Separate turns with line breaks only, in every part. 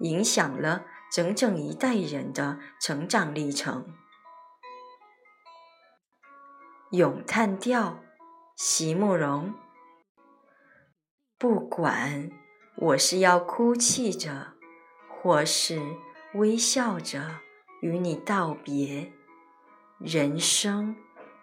影响了整整一代人的成长历程。咏叹调，席慕容。不管我是要哭泣着，或是微笑着与你道别，人生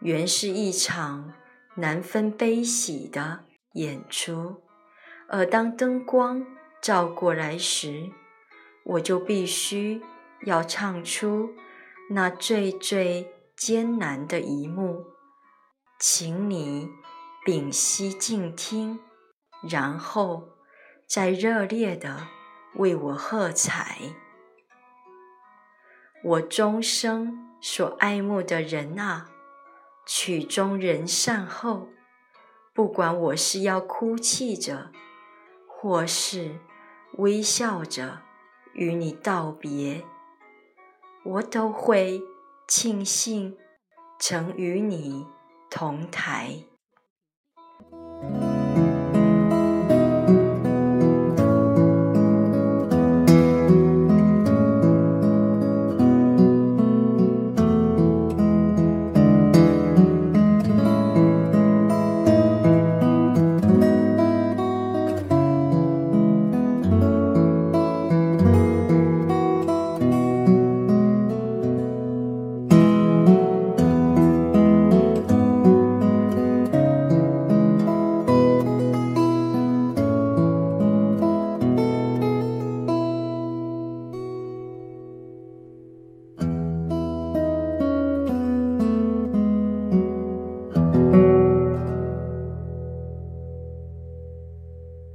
原是一场难分悲喜的演出，而当灯光照过来时，我就必须要唱出那最最艰难的一幕，请你屏息静听，然后再热烈地为我喝彩。我终生所爱慕的人啊，曲终人散后，不管我是要哭泣着，或是微笑着。与你道别，我都会庆幸曾与你同台。